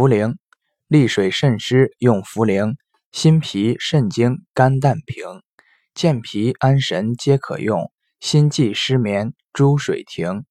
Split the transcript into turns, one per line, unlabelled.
茯苓利水渗湿用茯苓心脾肾经肝胆平健脾安神皆可用心悸失眠诸水停